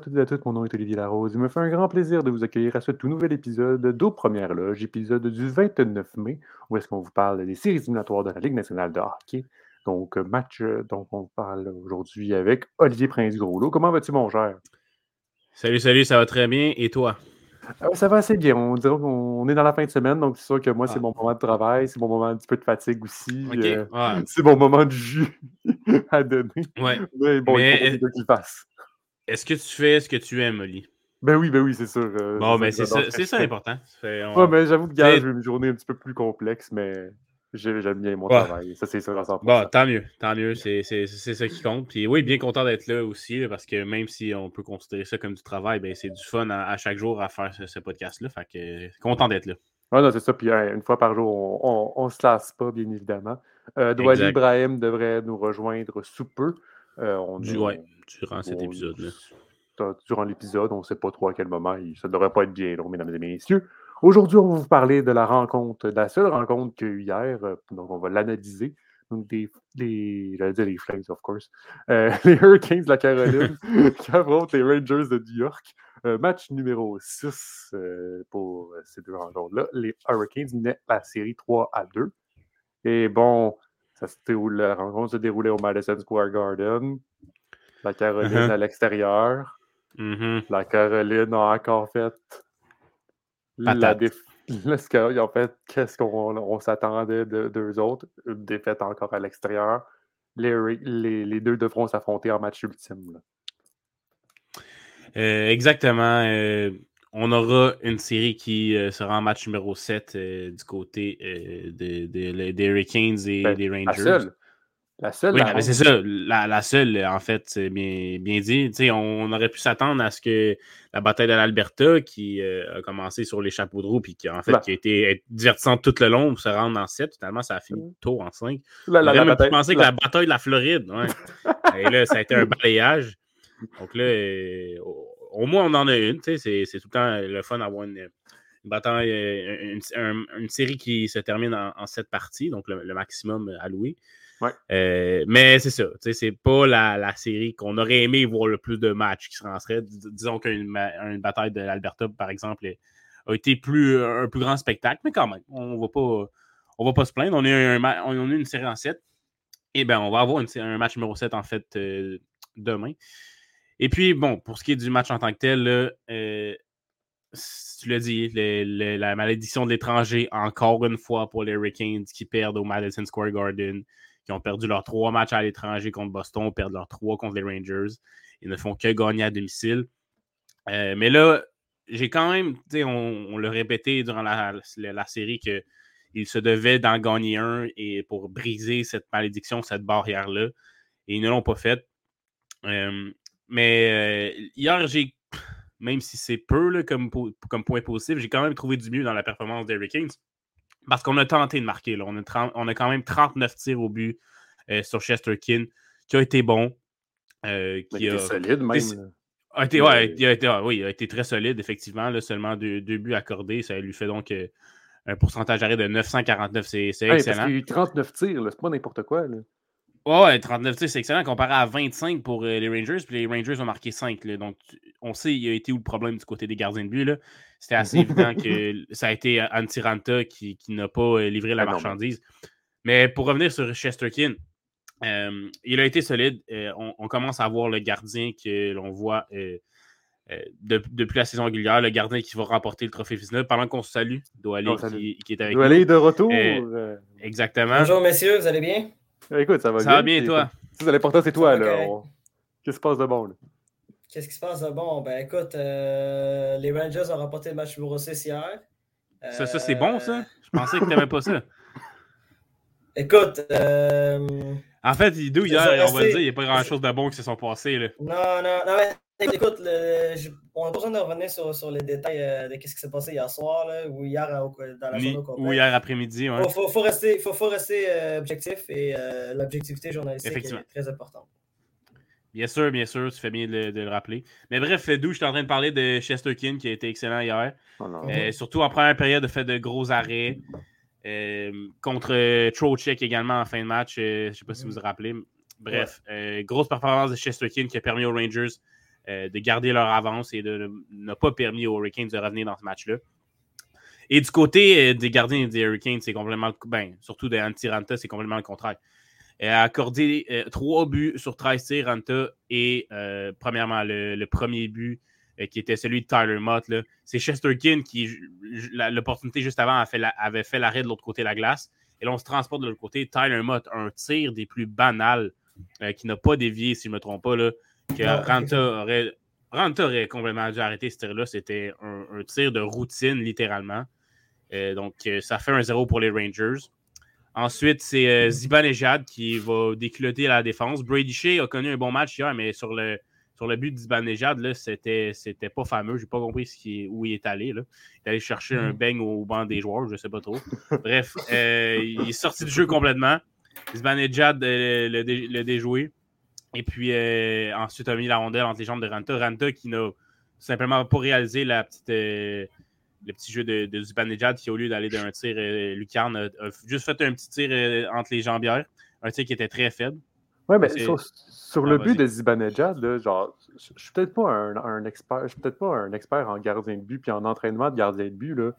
À toutes et à tous, mon nom est Olivier Larose. Il me fait un grand plaisir de vous accueillir à ce tout nouvel épisode d'Aux Premières Loges, épisode du 29 mai, où est-ce qu'on vous parle des séries éliminatoires de la Ligue nationale de hockey. Donc, euh, match euh, dont on parle aujourd'hui avec Olivier Prince-Groslo. Comment vas-tu, mon cher? Salut, salut, ça va très bien. Et toi? Ah ça va assez bien. On dirait qu'on est dans la fin de semaine, donc c'est sûr que moi, c'est Ah. mon moment de travail, c'est mon moment un petit peu de fatigue aussi. Euh, c'est mon moment de jus à donner. Ouais. Mais bon, Mais- il faut pas quelqu'un qui le fasse. Est-ce que tu fais ce que tu aimes, Oli? Ben oui, ben oui, c'est sûr. euh, Bon, mais que c'est ça, ça l'important. On- Ouais, mais j'avoue que gars, j'ai une journée un petit peu plus complexe, mais j'ai- j'aime bien mon Ouais. travail. Ça, c'est sûr à 100%. Bon, tant mieux, tant mieux, c'est ça qui compte. Puis oui, bien content d'être là aussi, parce que même si on peut considérer ça comme du travail, ben, c'est du fun à, à chaque jour à faire ce, ce podcast-là. Fait que content d'être là. Ouais, non, c'est ça. Puis hein, une fois par jour, on, on se lasse pas, bien évidemment. Euh, Douali. Ibrahim devrait nous rejoindre sous peu. Euh, on, Du, ouais, durant cet épisode-là. Durant l'épisode, on ne sait pas trop à quel moment. Ça ne devrait pas être bien long, mesdames et messieurs. Aujourd'hui, on va vous parler de la rencontre, de la seule rencontre qu'il y a eu hier. euh, Donc, on va l'analyser. Donc, des, des, j'allais dire les Flames, of course. Euh, les Hurricanes de la Caroline qui affrontent les Rangers de New York. Euh, match numéro 6 euh, pour ces deux rencontres-là. Les Hurricanes menaient la série 3 à 2. Et bon, ça se déroule, la rencontre se déroulait au Madison Square Garden. La Caroline Uh-huh. à l'extérieur. Mhm. La Caroline a encore fait la Patate. déf- le score. Ils ont fait qu'est-ce qu'on on s'attendait de d'eux autres? Une défaite encore à l'extérieur. Les, les, les deux devront s'affronter en match ultime. là. Euh, exactement. euh, on aura une série qui euh, sera en match numéro 7 euh, du côté euh, de- de- des Hurricanes et Ben, des La Rangers. seule. La seule. Oui, la c'est ça, la, la seule, en fait, c'est bien, bien dit. On aurait pu s'attendre à ce que la bataille de l'Alberta, qui euh, a commencé sur les chapeaux de roue, puis qui, en fait, Ben. qui a été divertissante tout le long pour se rendre en 7, finalement, ça a fini Mm. tôt en 5. La, la même pu penser que la- bataille de la Floride, ouais. Et là, ça a été un balayage. Donc là, euh, au, moins, on en a une. C'est c'est tout le temps le fun d'avoir une, une bataille, euh, une, un- une série qui se termine en, en sept parties, donc le, le maximum alloué. Ouais. Euh, mais c'est ça, c'est pas la, la série qu'on aurait aimé voir le plus de matchs qui se lanceraient. Dis- Disons qu'une bataille de l'Alberta, par exemple, a été plus, un plus grand spectacle, mais quand même, on va pas, on va pas se plaindre. On a un une série en 7. Et bien, on va avoir un match numéro 7 en fait euh, demain. Et puis, bon, pour ce qui est du match en tant que tel, euh, tu l'as dit, la malédiction de l'étranger, encore une fois pour les Hurricanes qui perdent au Madison Square Garden, ont perdu leurs trois matchs à l'étranger contre Boston, perdent leurs trois contre les Rangers. Ils ne font que gagner à domicile. Euh, mais là, j'ai quand même, on, on l'a répété durant la, série que il se devait d'en gagner un et pour briser cette malédiction, cette barrière-là. Et ils ne l'ont pas fait. Euh, mais euh, hier, j'ai, même si c'est peu comme, po- comme point positif, j'ai quand même trouvé du mieux dans la performance des Hurricanes. Parce qu'on a tenté de marquer. Là. On, a 30 on a quand même 39 tirs au but euh, sur Chesterkin, qui a été bon. euh, qui il a, était solide, même. a été, Il ouais, il a été, ah oui, il a été très solide, effectivement. Là, seulement deux, deux buts accordés. Ça lui fait donc euh, un pourcentage d'arrêt de 949. C'est parce excellent. y a eu 39 tirs, c'est pas n'importe quoi. Là. Ouais, ouais, 39 tirs, c'est excellent comparé à 25 pour euh, les Rangers. Puis les Rangers ont marqué 5. là. donc, on sait il a été où le problème du côté des gardiens de but. là. C'était assez évident que ça a été Antiranta qui, qui n'a pas euh, livré la Ah non, mais- marchandise. Mais pour revenir sur Chesterkin, euh, il a été solide. Euh, on, on commence à voir le gardien que l'on voit euh, euh, de- depuis la saison régulière, le gardien qui va remporter le trophée Vizina. Pendant qu'on se salue, Doali qui, qui est avec doit nous. aller de retour. Euh, euh, Exactement. Bonjour messieurs, vous allez bien? Écoute, ça va Ça bien. va bien, c'est- toi? c'est- L'important, c'est toi. Ça va là. correct. On- Qu'est-ce qui se passe de bon? Là? Qu'est-ce qui se passe de bon? Ben écoute, euh, les Rangers ont remporté le match numéro 6 hier. Ça, ça c'est bon, ça? Euh, Je pensais que tu n'aimais pas ça. Écoute, euh, En fait, Idou, hier, Je vais on va le dire, il n'y a pas grand-chose de bon qui se sont passés. Là. non, non, non, mais écoute, le- je- on n'a pas besoin de revenir sur, sur les détails euh, de ce qui s'est passé hier soir là, ou hier euh, dans la journée ou hier après-midi. Ouais. Faut, faut, faut rester, faut, faut rester euh, objectif et euh, l'objectivité journalistique est très importante. Bien sûr, bien sûr, tu fais bien de, le- de le rappeler. Mais bref, Idou, je suis en train de parler de Chesterkin qui a été excellent hier. Oh. Euh, surtout en première période, a fait de gros arrêts. Euh, contre euh, Trocheck également en fin de match. euh, je ne sais pas si vous vous rappelez. Bref, grosse performance de Chesterkin qui a permis aux Rangers de garder leur avance et de ne pas permis aux Hurricanes de revenir dans ce match-là. Et du côté des gardiens des Hurricanes, c'est complètement, ben, surtout de Antiranta, c'est complètement le contraire. Elle a accordé trois buts sur 13 tirs, Ranta, et premièrement, le, premier but qui était celui de Tyler Mott. C'est Chesterkin qui, l'opportunité juste avant, avait fait l'arrêt de l'autre côté de la glace. Et là, on se transporte de l'autre côté. Tyler Mott, un tir des plus banals, euh, qui n'a pas dévié, si je ne me trompe pas, là, que Ranta, aurait, Ranta aurait complètement dû arrêter ce tir-là. C'était un, tir de routine, littéralement. Euh, donc, euh, ça fait un zéro pour les Rangers. Ensuite, c'est Zibanejad qui va décloter la défense. Brady Shea a connu un bon match hier, mais sur le, sur le but d'Ibanejad, c'était, c'était pas fameux. J'ai pas compris ce qui, où il est allé. Là. Il est allé chercher un mm. bang au banc des joueurs, je sais pas trop. Bref, euh, il est sorti du jeu complètement. Zibanejad euh, le, déjoué. Et puis euh, ensuite, a mis la rondelle entre les jambes de Ranta. Ranta qui n'a simplement pas réalisé la petite, le petit jeu de, de Zibanejad qui, au lieu d'aller d'un tir lucarne, a, juste fait un petit tir entre les jambières. Un tir qui était très faible. Oui, mais sur, le but de Zibanejad, genre, je suis peut-être pas un, expert, je suis peut-être pas un expert en gardien de but puis en entraînement de gardien de but, là,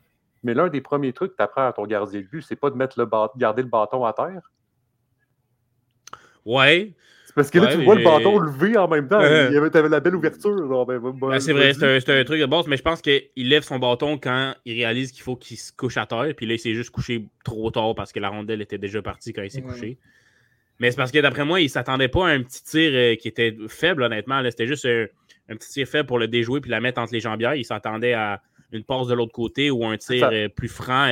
mais l'un des premiers trucs que tu apprends à ton gardien de but, c'est pas de mettre le garder le bâton à terre. Ouais. C'est parce que là, tu vois le bâton levé en même temps. Il y avait, la belle ouverture. Ben, ben, c'est vrai, c'est un, truc de base, mais je pense qu'il lève son bâton quand il réalise qu'il faut qu'il se couche à terre. Puis là, il s'est juste couché trop tard parce que la rondelle était déjà partie quand il s'est couché. Mais c'est parce que d'après moi, il ne s'attendait pas à un petit tir euh, qui était faible, honnêtement. C'était juste euh, un, petit tir faible pour le déjouer puis la mettre entre les jambières. Il s'attendait à une passe de l'autre côté ou un tir euh, plus franc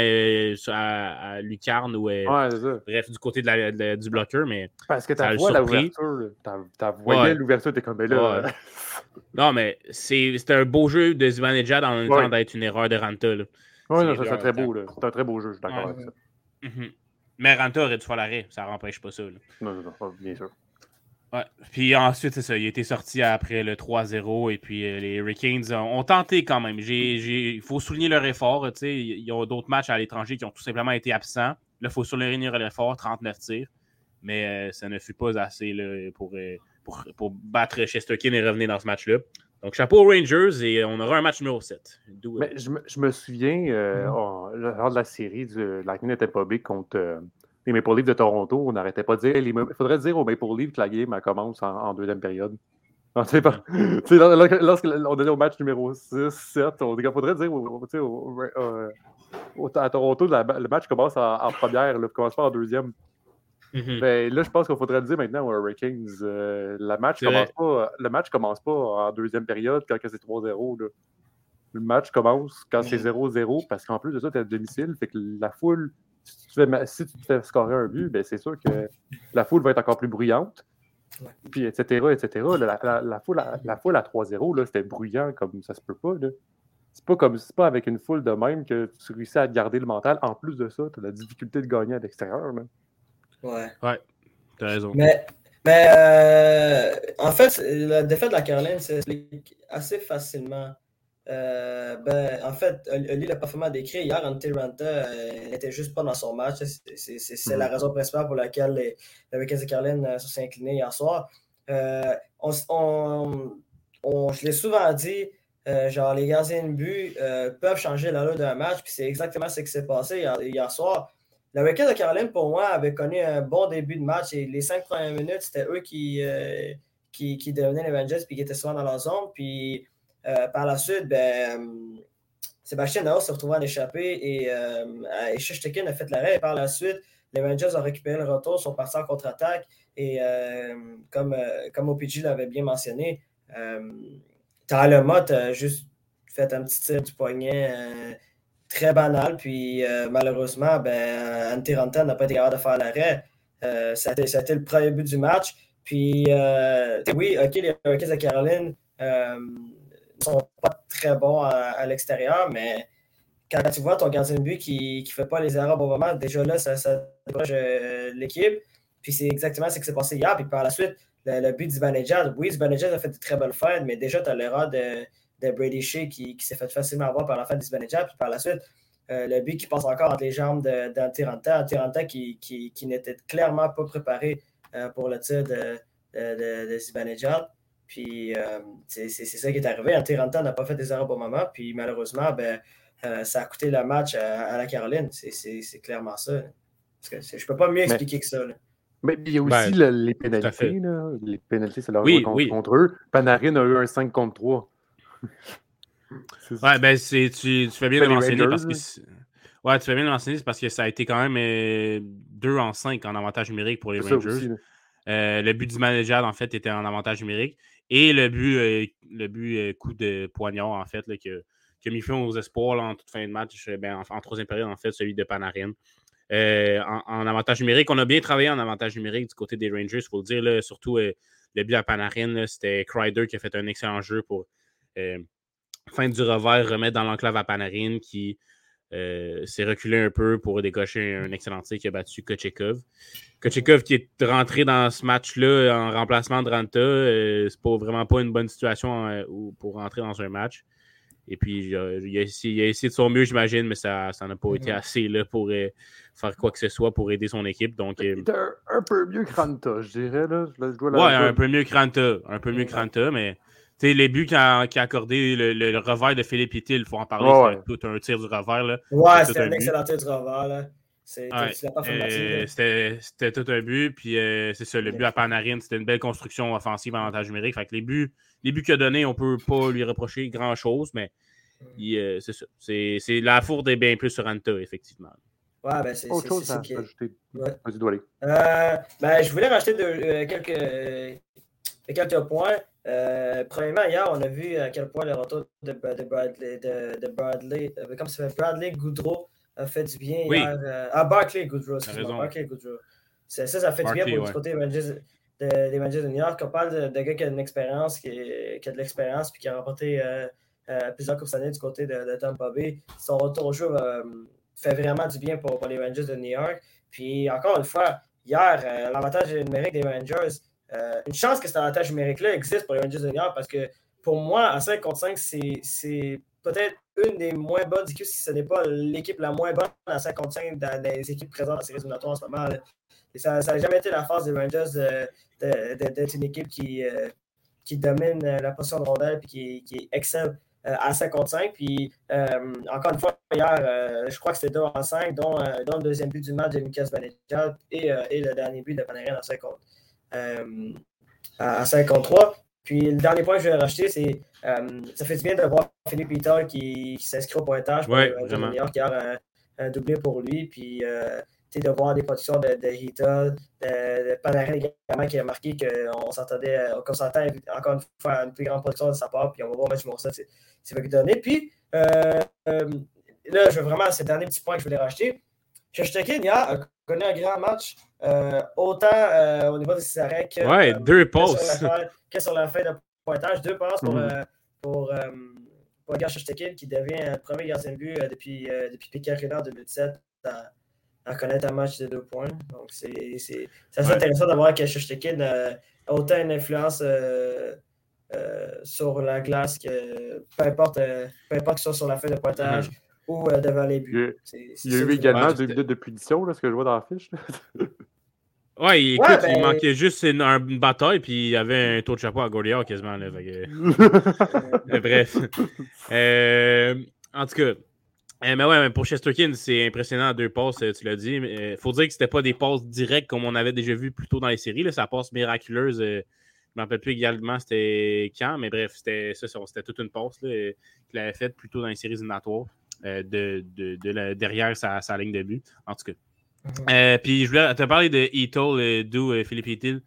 à, Lucarne ou bref, du côté de du bloqueur. Mais parce que tu as l'ouverture. Tu l'ouverture, tu es comme ben là. non, mais c'est un beau jeu de Zibanejad en même temps d'être une erreur de Ranta. Oui, c'est très beau. C'est un très beau jeu, je suis d'accord avec ça. Mhm. Mais Ranta aurait dû faire l'arrêt, ça n'empêche pas ça. Non, non, non, bien sûr. Ouais. Puis ensuite, c'est ça, il a été sorti après le 3-0 et puis euh, les Hurricanes ont, tenté quand même. Il faut souligner leur effort. Ils ont d'autres matchs à l'étranger qui ont tout simplement été absents. Là, il faut souligner leur effort, 39 tirs. Mais euh, ça ne fut pas assez là, pour, euh, pour, pour, battre Chesterkin et revenir dans ce match-là. Donc, chapeau aux Rangers et on aura un match numéro 7. Mais je, me, je me souviens, euh, mm-hmm. lors de la série du Lightning n'était pas big contre les Maple Leafs de Toronto, on n'arrêtait pas de dire il faudrait dire aux Maple Leafs que la game commence en, deuxième période. Lorsqu'on est au match numéro 6, 7, il faudrait dire à Toronto, le match commence en, première, il commence pas en deuxième. Mhm. Ben, là, je pense qu'il faudrait le dire maintenant aux Hurricanes. Euh, le, match commence pas, le match commence pas en deuxième période quand c'est 3-0. Le match commence quand c'est 0-0 parce qu'en plus de ça, tu es à domicile. Fait que la foule, si tu, fais, si tu te fais scorer un but, ben, c'est sûr que la foule va être encore plus bruyante. Puis, etc., etc. La, foule, à, la foule à 3-0, c'était bruyant comme ça se peut pas. C'est pas comme c'est pas avec une foule de même que tu réussis à garder le mental. En plus de ça, tu as la difficulté de gagner à l'extérieur. Ouais. Ouais, t'as raison. Mais, mais euh, en fait, la défaite de la Caroline s'explique assez facilement. Euh, ben, en fait, Oli l'a parfaitement décrit. Hier, Ante Ranta euh, n'était juste pas dans son match. C'est la raison principale pour laquelle les, les de Caroline se sont inclinés hier soir. On, on, je l'ai souvent dit, genre les gardiens de but peuvent changer la loi d'un match, puis c'est exactement ce qui s'est passé hier, hier soir. Le Hurricanes de Caroline, pour moi, avait connu un bon début de match et les cinq premières minutes, c'était eux qui, euh, qui, qui, devenaient les Rangers puis qui étaient souvent dans leur zone. Puis euh, par la suite, ben, Sébastien Nao s'est retrouvé en échappée et, euh, a fait l'arrêt. Par la suite, les Rangers ont récupéré le retour, sont partis en contre-attaque. Et euh, comme, comme OPG l'avait bien mentionné, Tyler Mott a juste fait un petit tir du poignet très banal. Puis euh, malheureusement, ben, Antiranta n'a pas été capable de faire l'arrêt. Euh, été le premier but du match. Puis euh, oui, OK, les Hurricanes de Caroline ne sont pas très bons à, l'extérieur, mais quand tu vois ton gardien de but qui ne fait pas les erreurs au bon moment, déjà là, ça, ça décourage l'équipe. Puis c'est exactement ce qui s'est passé hier. Puis par la suite, le, but d'Ibanejad, oui, Zibanejad a fait de très belles fêtes, mais déjà, tu as l'erreur de, de Brady Shea qui, s'est fait facilement avoir par la fin d'Isbanejad. Puis par la suite, euh, le but qui passe encore entre les jambes d'Antiranta. Antiranta qui, qui, n'était clairement pas préparé euh, pour le tir de, de, Puis c'est ça qui est arrivé. Antiranta n'a pas fait des erreurs au moment. Puis malheureusement, ben, ça a coûté le match à, la Caroline. C'est clairement ça. Parce que je peux pas mieux expliquer que ça. Mais il y a aussi ben, les pénalités. Les pénalités, c'est leur oui, contre, eux. Panarin a eu un 5 contre 3. ouais, ben tu, tu, fais bien de mentionner parce que. Ouais, tu fais bien de mentionner parce que ça a été quand même 2 euh, en 5 en avantage numérique pour les Rangers. Euh, le but du manager, en fait, était en avantage numérique. Et le but, euh, le but coup de poignard, en fait, là, que, que mis fin aux espoirs en toute fin de match, ben, en, troisième période, en fait, celui de Panarin. Euh, en, avantage numérique. On a bien travaillé en avantage numérique du côté des Rangers, il faut le dire. surtout euh, le but à Panarin, c'était Kreider qui a fait un excellent jeu pour euh, fin du revers, remettre dans l'enclave à Panarin qui s'est reculé un peu pour décocher un excellent tir qui a battu Kochekov. Kochekov qui est rentré dans ce match-là en remplacement de Ranta, c'est pas vraiment pas une bonne situation pour rentrer dans un match. Et puis, il a, essayé, de son mieux, j'imagine, mais ça n'a pas été assez là, pour euh, faire quoi que ce soit pour aider son équipe. Donc, euh, un, peu mieux que Ranta, je dirais. Là. ouais, un peu mieux que Ranta. Un peu mieux que Ranta, mais les buts qui a, accordé le, revers de Philippe Hittil, il faut en parler. C'était tout un tir du revers. Là. Ouais, c'était un, excellent tir du revers. Là. Euh, c'était tout un but. Puis c'est ça, le but à Panarin, c'était une belle construction offensive en avantage numérique. Fait que les buts les buts qu'il a donnés, on ne peut pas lui reprocher grand-chose, mais mm. euh, c'est ça. C'est la fourde est bien plus sur Anta, effectivement. Ouais, ben c'est Autre chose à ajouter. Ouais. Euh, ben, je voulais rajouter de, euh, quelques, quelques points. Premièrement, hier, on a vu à quel point le retour de, de Bradley, de, de Bradley, comme ça Bradley Goudreau a fait du bien hier. ah, Barclay Goudreau, excuse-moi, Barclay Goudreau. Ça, ça fait du bien pour ouais. du côté des Rangers de New York. On parle de, de gars qui a une expérience, qui, qui, a de l'expérience, puis qui a remporté euh, euh, plusieurs courses années du côté de, Tampa Bay. Son retour au jeu euh, fait vraiment du bien pour, les Rangers de New York. Puis encore une fois, hier, l'avantage numérique des Rangers, une chance que cet avantage numérique-là existe pour les Rangers de New York parce que pour moi, à 5 contre 5, c'est peut-être une des moins bonnes équipes, si ce n'est pas l'équipe la moins bonne à 5 contre 5 dans les équipes présentes dans ces résultats en ce moment. Et ça n'a jamais été la force des Rangers d'être une équipe qui, euh, qui domine euh, la position de rondelle et qui, qui excelle euh, à 55. Puis, encore une fois, hier, je crois que c'était 2 en 5, dont, dont, le deuxième but du match de Mikas Vanetjad et, et, le dernier but de Panarin à, 50, à 53. Puis, le dernier point que je vais rajouter, c'est ça fait du bien de voir Philippe Peter qui, s'inscrit au pointage pour ouais, New York, qui a un, un, doublé pour lui. Puis, de voir des positions de, de de, Panarin également qui a marqué qu'on s'entendait, euh, qu'on encore une fois une plus grande position de sa part, puis on va voir match ça, c'est va lui donner. Puis euh, euh, là, je veux vraiment, c'est le dernier petit point que je voulais racheter. Shostakin hier a connu un grand match, autant au niveau des arrêts que, ouais, deux passes. Que sur la fin de pointage, deux passes pour, mm-hmm. pour, qui devient le premier gardien de but depuis, depuis Piquet en 2017 à connaître un match de deux points. Donc, c'est assez intéressant d'avoir que Shostakin a autant une influence euh, euh, sur la glace que peu importe, euh, peu importe que ce soit sur la fin de pointage ou devant les buts. Il y a, eu également deux minutes de punition, là, ce que je vois dans la fiche. Ouais, écoute, il ben manquait juste une, bataille, puis il y avait un taux de chapeau à Goliath quasiment. Là, bref. en tout cas, eh, mais ouais, pour Chesterkin, c'est impressionnant deux passes, euh, tu l'as dit. Il euh, faut dire que c'était pas des passes directes comme on avait déjà vu plus tôt dans les séries. Là. Ça passe miraculeuse. Euh, je ne me rappelle plus également c'était quand, mais bref, c'était c'était toute une passe qu'il avait faite plus tôt dans les séries éliminatoires de, de, derrière sa, ligne de but. En tout cas. Mhm. puis je voulais te parler de Eto'o, d'où Philippe Etil.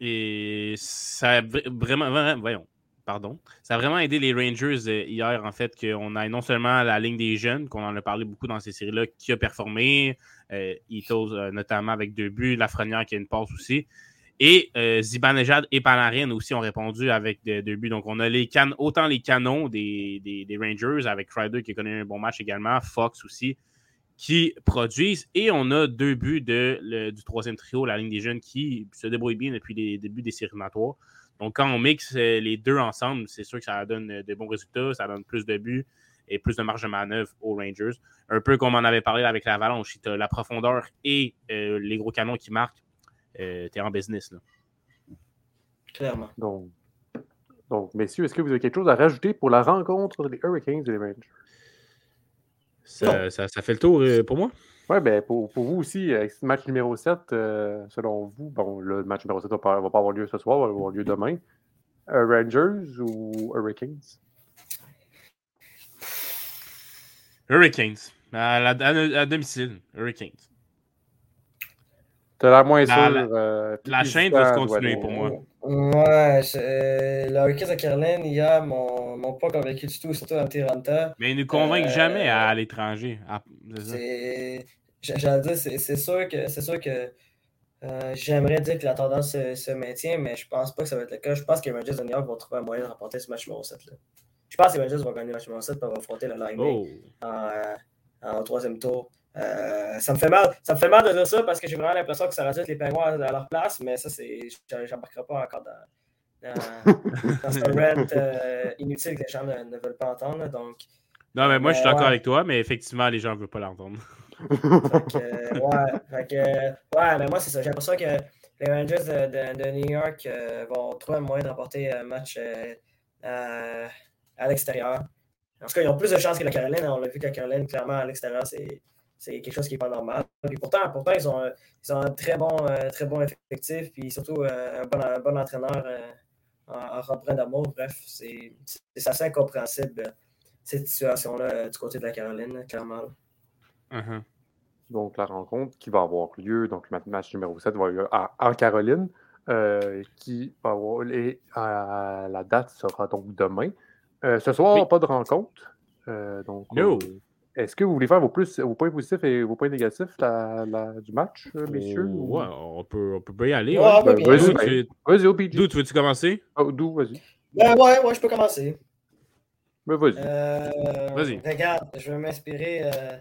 et ça a vraiment, voyons, pardon. Ça a vraiment aidé les Rangers euh, hier, en fait, qu'on ait non seulement la ligne des jeunes, qu'on en a parlé beaucoup dans ces séries-là, qui a performé, euh, Ito, euh, notamment avec deux buts, Lafrenière qui a une passe aussi. Et euh, Zibanejad et Panarin aussi ont répondu avec deux buts. Donc, on a les can autant les canons des, des, Rangers, avec Ryder qui a connu un bon match également, Fox aussi, qui produisent. Et on a deux buts de, du troisième trio, la ligne des jeunes, qui se débrouille bien depuis les débuts des séries. Donc, quand on mixe euh, les deux ensemble, c'est sûr que ça donne euh, de bons résultats, ça donne plus de buts et plus de marge de manœuvre aux Rangers. Un peu comme on avait parlé avec l'Avalanche, la profondeur et les gros canons qui marquent, tu es en business. Là. Clairement. Donc, donc, messieurs, est-ce que vous avez quelque chose à rajouter pour la rencontre des Hurricanes et des Rangers? Ça, ça, ça fait le tour euh, pour moi? Oui, ben pour, pour, vous aussi, euh, match numéro 7, euh, selon vous, bon, le match numéro 7 ne va, pas avoir lieu ce soir, va avoir lieu demain. Euh, Rangers ou Hurricanes? Hurricanes. À, la, à, à domicile, Hurricanes. T'as l'air moins La- sûr. la- euh, la chaîne va se continuer pour moi. Ouais, euh, le Hurricanes de Caroline, hier, m'ont m'ont pas convaincu du tout, surtout en Tiranta. Mais ils ne convainquent Euh, jamais à, à l'étranger. Ah, J'allais dire, c'est c'est sûr que c'est sûr que euh, j'aimerais dire que la tendance se, se maintient, mais je pense pas que ça va être le cas. Je pense que les Rangers de New York vont trouver un moyen de remporter ce match numéro 7 là. Je pense que les Rangers vont gagner le match numéro 7 pour affronter le Lightning Oh. en, euh, en troisième tour. Euh, ça me fait mal. Ça me fait mal de dire ça parce que j'ai vraiment l'impression que ça rajoute les pingouins à leur place, mais ça, c'est. J'embarquerai pas encore dans, dans, dans ce rant euh, inutile que les gens ne, ne veulent pas entendre. Donc, Non, mais moi, je suis d'accord ouais. avec toi, mais effectivement, les gens ne veulent pas l'entendre. Euh, ouais, euh, ouais, mais moi, c'est ça. J'ai l'impression que les Rangers de, de- de New York euh, vont trouver un moyen de remporter un match euh, à, à l'extérieur. En tout cas, ils ont plus de chances que la Caroline. On l'a vu que la Caroline, clairement, à l'extérieur, c'est, c'est quelque chose qui n'est pas normal. Puis pourtant, pourtant ils, ont, un- ils ont un très bon, euh, très bon effectif, puis surtout euh, un, bon, un bon entraîneur euh, en, en Rob d'amour. Bref, c'est, c'est assez incompréhensible, cette situation-là euh, du côté de la Caroline, clairement. Uh-huh. Donc, la rencontre qui va avoir lieu, donc le match numéro 7 va avoir lieu à- en Caroline, euh, qui va avoir à- la date sera donc demain. Euh, ce soir, Oui. pas de rencontre. Euh, donc, No. Est-ce que vous voulez faire vos, plus, vos points positifs et vos points négatifs la- la- du match, euh, messieurs? ou- Ouais, on peut, on peut bien y aller. Ouais, ouais. ouais, Ben, bien vas-y, ben. D'où tu veux-tu commencer? Oh, D'où, vas-y. Ben ouais, ouais, je peux commencer. Ben, vas-y. Euh, Vas-y. Regarde, je vais m'inspirer. euh,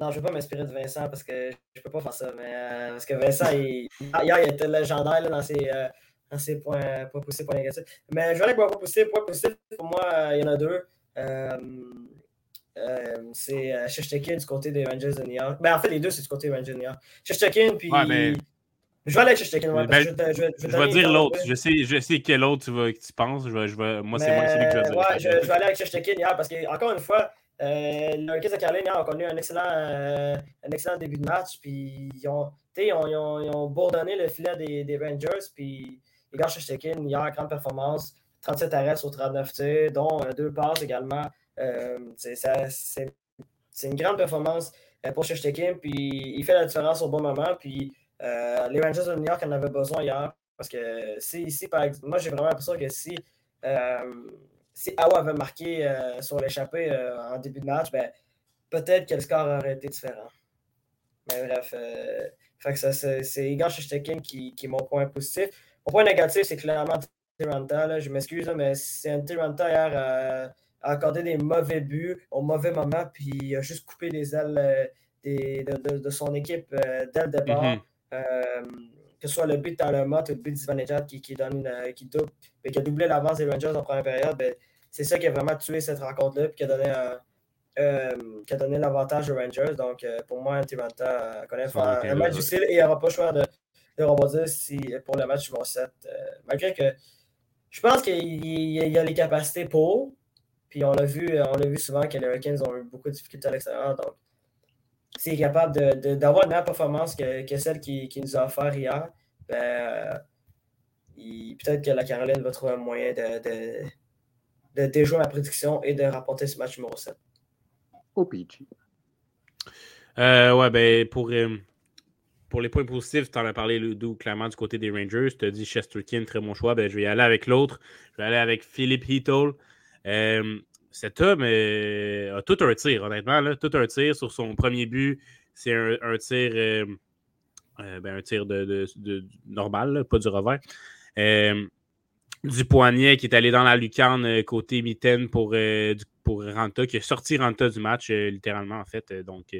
Non, je vais pas m'inspirer de Vincent parce que je peux pas faire ça. Mais euh, parce que Vincent, il... hier, il était légendaire là, dans ses, euh, dans ses points, points positifs, points négatifs. Mais je vais aller avec points positifs. Points positifs, pour moi, euh, il y en a deux. Euh, c'est euh, Shesterkin du côté des Rangers de New York. Ben, en fait, les deux, c'est du côté des Rangers de New York. Shesterkin, puis. Ouais, mais- Je vais aller avec Shesterkin. ouais, Ben, je, vais- je vais- je Je vais vais donner dire l'autre. Je sais, je sais quel autre tu, vas, que tu penses. Je vais, je vais, moi, c'est moi celui que je vais dire. Ouais, je, vais aller avec Shesterkin hier parce que, encore une fois, euh, le Hurricanes de Caroline hier ont connu un excellent, euh, un excellent début de match. Puis ils ont, tu sais, ils ont, ils ont, ils ont bourdonné le filet des, des Rangers. Puis les gars Shesterkin hier, grande performance. 37 arrêts sur 39 tirs, dont euh, deux passes également. Euh, c'est une grande performance euh, pour Shesterkin. Puis il fait la différence au bon moment. Puis euh, les Rangers de New York en avaient besoin hier. Parce que si ici, par exemple, moi j'ai vraiment l'impression que si, si Awa avait marqué sur l'échappée en début de match, ben, peut-être que le score aurait été différent. Mais bref, c'est Igor Shesterkin qui, qui est mon point positif. Mon point négatif, c'est clairement Tiranta. Je m'excuse, mais c'est un Tiranta hier a accordé des mauvais buts au mauvais moment, puis il a juste coupé les ailes euh, des- de, de- de son équipe euh, dès le départ. Mhm. Euh, que ce soit le but de Talmot ou le but d'Ivanejad qui, qui, donne une- qui, double, qui a doublé l'avance des Rangers en première période, ben, c'est ça qui a vraiment tué cette rencontre-là, puis qui a donné, un- euh, qui a donné l'avantage aux Rangers. Donc, euh, pour moi, Tiranta connaît Ça un, un match difficile et il n'aura pas le choix de, de rebondir si, pour le match numéro 7. euh, malgré que je pense qu'il il- il a les capacités pour. Puis on l'a vu, on l'a vu souvent que les Hurricanes ont eu beaucoup de difficultés à l'extérieur. Donc, s'il est capable de- de- d'avoir une meilleure performance que, que celle qu'il qui nous a offert hier, ben, euh, peut-être que la Caroline va trouver un moyen de, de, de déjouer ma prédiction et de remporter ce match numéro 7. OPG. Euh, ouais, ben, pour, euh, pour les points positifs, tu en as parlé le- d'où clairement du côté des Rangers. Tu as dit Chesterkin, très bon choix. Ben, je vais y aller avec l'autre. Je vais aller avec Philippe Heatle. Euh, cet homme euh, a tout un tir, honnêtement. Tout un tir sur son premier but. C'est un, tir, euh, ben, un tir de, normal, pas du revers. Du poignet qui est allé dans la lucarne côté mitaine pour, du- pour Ranta, qui a sorti Ranta du match, littéralement, en fait. Donc,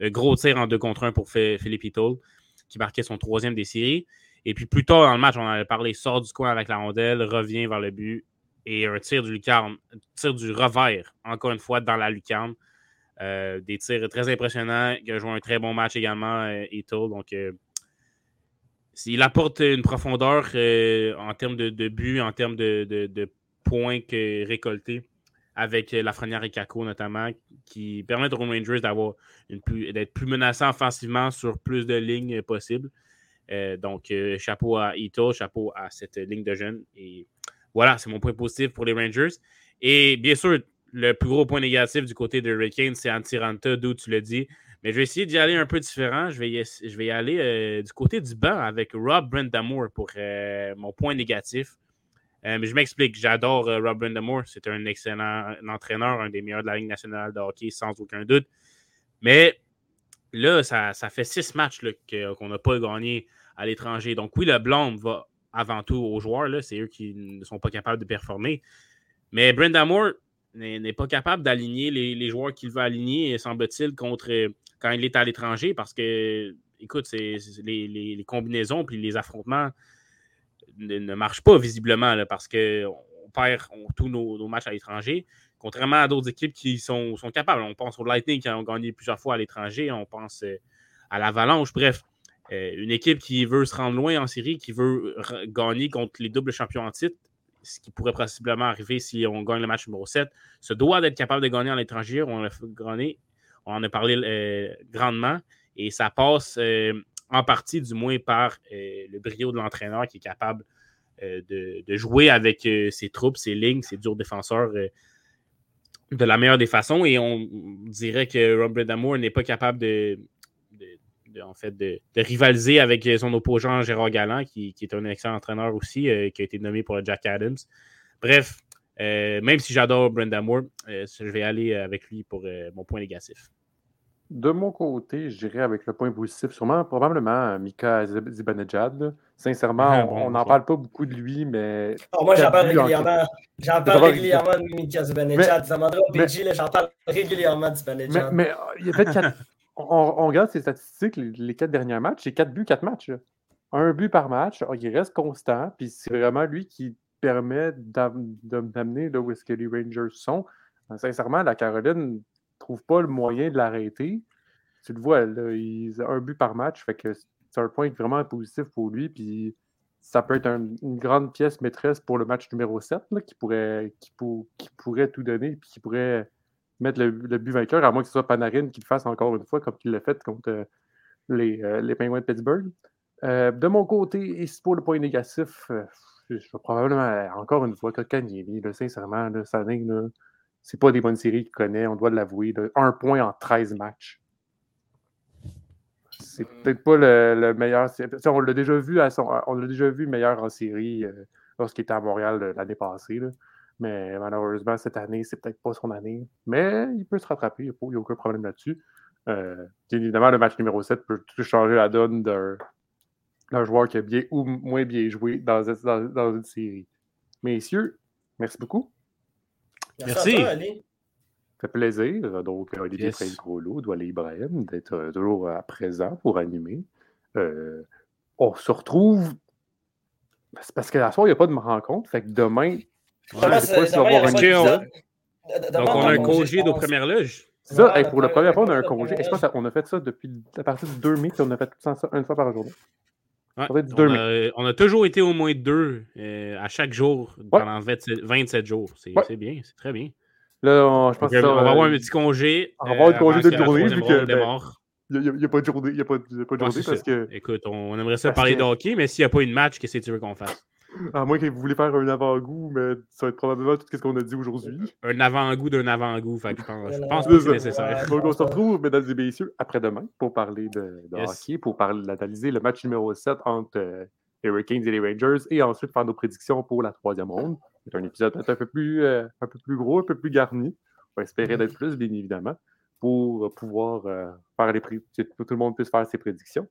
gros tir en 2 contre 1 pour Phil- Philippe Ito, qui marquait son troisième des séries. Et puis plus tard dans le match, on en avait parlé, sort du coin avec la rondelle, revient vers le but et un tir du lucarne, un tir du revers, encore une fois, dans la lucarne. Euh, des tirs très impressionnants. Il a joué un très bon match également, euh, Ito. Donc, euh, il apporte une profondeur en termes de, de buts, en termes de, points récoltés avec Lafrenière et Kako notamment, qui permettent aux Rangers d'avoir d'être plus menaçants offensivement sur plus de lignes possibles. donc, chapeau à Ito, chapeau à cette ligne de jeunes. Et voilà, c'est mon point positif pour les Rangers. Et bien sûr, le plus gros point négatif du côté de Hurricane, c'est Antiranta, d'où tu l'as dit. Mais je vais essayer d'y aller un peu différent. Je vais y, aller euh, du côté du banc avec Rob Brendamour pour euh, mon point négatif. Euh, mais je m'explique. J'adore Rob Brendamour. C'est un excellent entraîneur, un des meilleurs de la Ligue nationale de hockey, sans aucun doute. Mais là, ça, fait six matchs qu'on n'a pas gagné à l'étranger. Donc, oui, le blâme va avant tout aux joueurs. C'est eux qui ne sont pas capables de performer. Mais Brendamour, n'est pas capable d'aligner les, joueurs qu'il veut aligner, semble-t-il, contre quand il est à l'étranger parce que, écoute, les, combinaisons puis les affrontements ne, marchent pas visiblement parce qu'on perd tous nos, matchs à l'étranger. Contrairement à d'autres équipes qui sont, sont, capables. On pense au Lightning qui ont gagné plusieurs fois à l'étranger. On pense euh, à l'Avalanche. Bref, euh, une équipe qui veut se rendre loin en série, qui veut gagner contre les doubles champions en titre, ce qui pourrait possiblement arriver si on gagne le match numéro 7, se doit d'être capable de gagner à l'étranger. On, on en a parlé euh, grandement et ça passe euh, en partie, du moins, par le brio de l'entraîneur qui est capable de, jouer avec ses troupes, ses lignes, ses durs défenseurs de la meilleure des façons. Et on dirait que Robert Damour n'est pas capable de, en fait, de, rivaliser avec son opposant Gérard Galland, qui, est un excellent entraîneur aussi, euh, qui a été nommé pour le Jack Adams. Bref, euh, même si j'adore Brenda Moore, euh, je vais aller avec lui pour mon point négatif. De mon côté, je dirais avec le point positif, sûrement, probablement Mika Zibanejad. Sincèrement, ah, on n'en parle pas beaucoup de lui, mais. Oh, moi, j'en parle régulièrement. J'en parle régulièrement de Mika Zibanejad. Ça m'en j'en parle régulièrement de Zibanejad. Mais, mais il y a peut-être on, regarde ses statistiques, les, quatre derniers matchs, c'est quatre buts, quatre matchs. Un but par match, oh, il reste constant, puis c'est vraiment lui qui permet d'amener là où est-ce que les Rangers sont. Sincèrement, la Caroline ne trouve pas le moyen de l'arrêter. Tu le vois, là, il a un but par match, fait que c'est un point vraiment positif pour lui, puis ça peut être une grande pièce maîtresse pour le match numéro 7, qui, pourrait, qui, qui pourrait tout donner, puis qui pourrait mettre le, but vainqueur, à moins que ce soit Panarin qui le fasse encore une fois, comme il l'a fait contre euh, les, euh, les Penguins de Pittsburgh. Euh, de mon côté, et pour le point négatif, je vais probablement, encore une fois, Kotkaniemi, sincèrement, là, cette année, c'est pas des bonnes séries qu'il connaît, on doit l'avouer. Un point en 13 matchs. C'est peut-être pas le, meilleur. On l'a déjà vu à son, on l'a déjà vu meilleur en série lorsqu'il était à Montréal l'année passée. Mais malheureusement, cette année, c'est peut-être pas son année. Mais il peut se rattraper, il n'y a, aucun problème là-dessus. Euh, évidemment, le match numéro 7 peut tout changer la donne d'un joueur qui a bien ou moins bien joué dans, dans, une série. Messieurs, merci beaucoup. Merci. Ça fait plaisir. Donc, Olivier yes. Doit Ibrahim, d'être euh, toujours à présent pour animer. Euh, on se retrouve. C'est parce que la soirée, il n'y a pas de rencontre. Fait que demain, donc, on a un congé de première loge. Ça, pour la première fois, on a un congé. Je pense qu'on a fait ça depuis à partir du 2 mai, puis on a fait ça une fois par journée. on, a, toujours été au moins deux euh, à chaque jour pendant 27, jours. C'est bien, c'est très bien. Là, je pense on, va avoir un petit congé. On va avoir un euh, congé de journée, vu que. Ben, il n'y a, pas de journée, y a pas, de journée parce que. Écoute, on, aimerait ça parler de hockey, mais s'il n'y a pas une match, qu'est-ce que tu veux qu'on fasse? À moins que vous voulez faire un avant-goût, mais ça va être probablement tout ce qu'on a dit aujourd'hui. Un avant-goût d'un avant-goût. je pense, que c'est nécessaire. Donc, on se retrouve, mesdames et messieurs, après-demain pour parler de, hockey, pour d'analyser le match numéro 7 entre euh, les Hurricanes et les Rangers et ensuite faire nos prédictions pour la troisième ronde. C'est un épisode peut-être un, peu plus, euh, un peu plus gros, un peu plus garni. On va espérer d'être plus, bien évidemment, pour pouvoir euh, faire les que tout le monde puisse faire ses prédictions.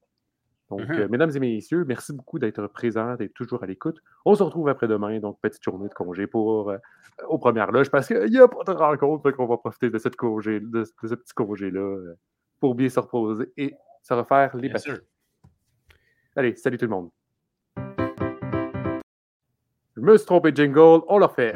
Donc, mm-hmm. euh, mesdames et messieurs, merci beaucoup d'être présents, d'être toujours à l'écoute. On se retrouve après-demain, donc petite journée de congé pour euh, aux premières loges parce qu'il n'y a pas de rencontre, donc on va profiter de, cette congé, de, ce petit congé-là euh, pour bien se reposer et se refaire les battues. Allez, salut tout le monde. Je me suis trompé, jingle, on l'a fait.